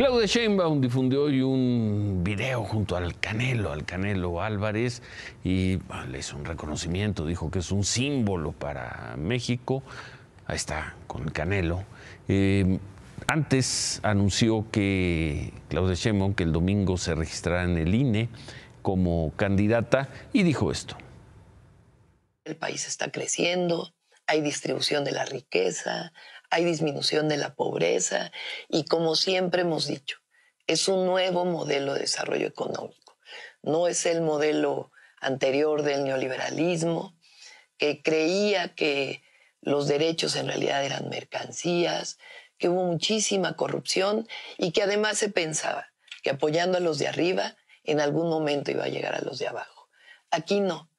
Claudia Sheinbaum difundió hoy un video junto al Canelo, al Canelo Álvarez, y le hizo un reconocimiento, dijo que es un símbolo para México. Ahí está, con el Canelo. Eh, antes anunció que Claudia Sheinbaum que el domingo se registrará en el INE como candidata y dijo esto. El país está creciendo, hay distribución de la riqueza, hay disminución de la pobreza y como siempre hemos dicho, es un nuevo modelo de desarrollo económico. No es el modelo anterior del neoliberalismo que creía que los derechos en realidad eran mercancías, que hubo muchísima corrupción y que además se pensaba que apoyando a los de arriba en algún momento iba a llegar a los de abajo. Aquí no.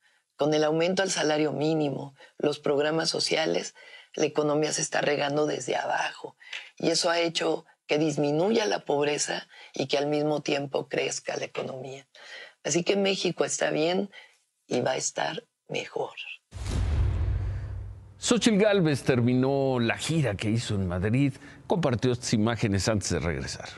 Con el aumento al salario mínimo, los programas sociales, la economía se está regando desde abajo y eso ha hecho que disminuya la pobreza y que al mismo tiempo crezca la economía. Así que México está bien y va a estar mejor. Xochitl Galvez terminó la gira que hizo en Madrid, compartió estas imágenes antes de regresar.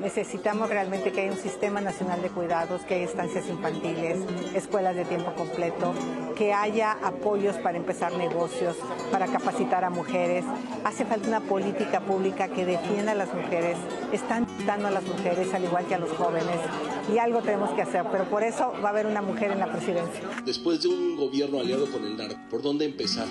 Necesitamos realmente que haya un sistema nacional de cuidados, que haya estancias infantiles, escuelas de tiempo completo, que haya apoyos para empezar negocios, para capacitar a mujeres. Hace falta una política pública que defienda a las mujeres. Están dando a las mujeres al igual que a los jóvenes y algo tenemos que hacer, pero por eso va a haber una mujer en la presidencia. Después de un gobierno aliado con el narco, ¿por dónde empezar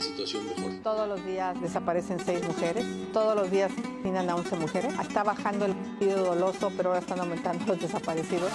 situación mejore? Todos los días desaparecen seis mujeres, todos los días asesinan a 11 mujeres. Está bajando el doloso, pero ahora están aumentando los desaparecidos.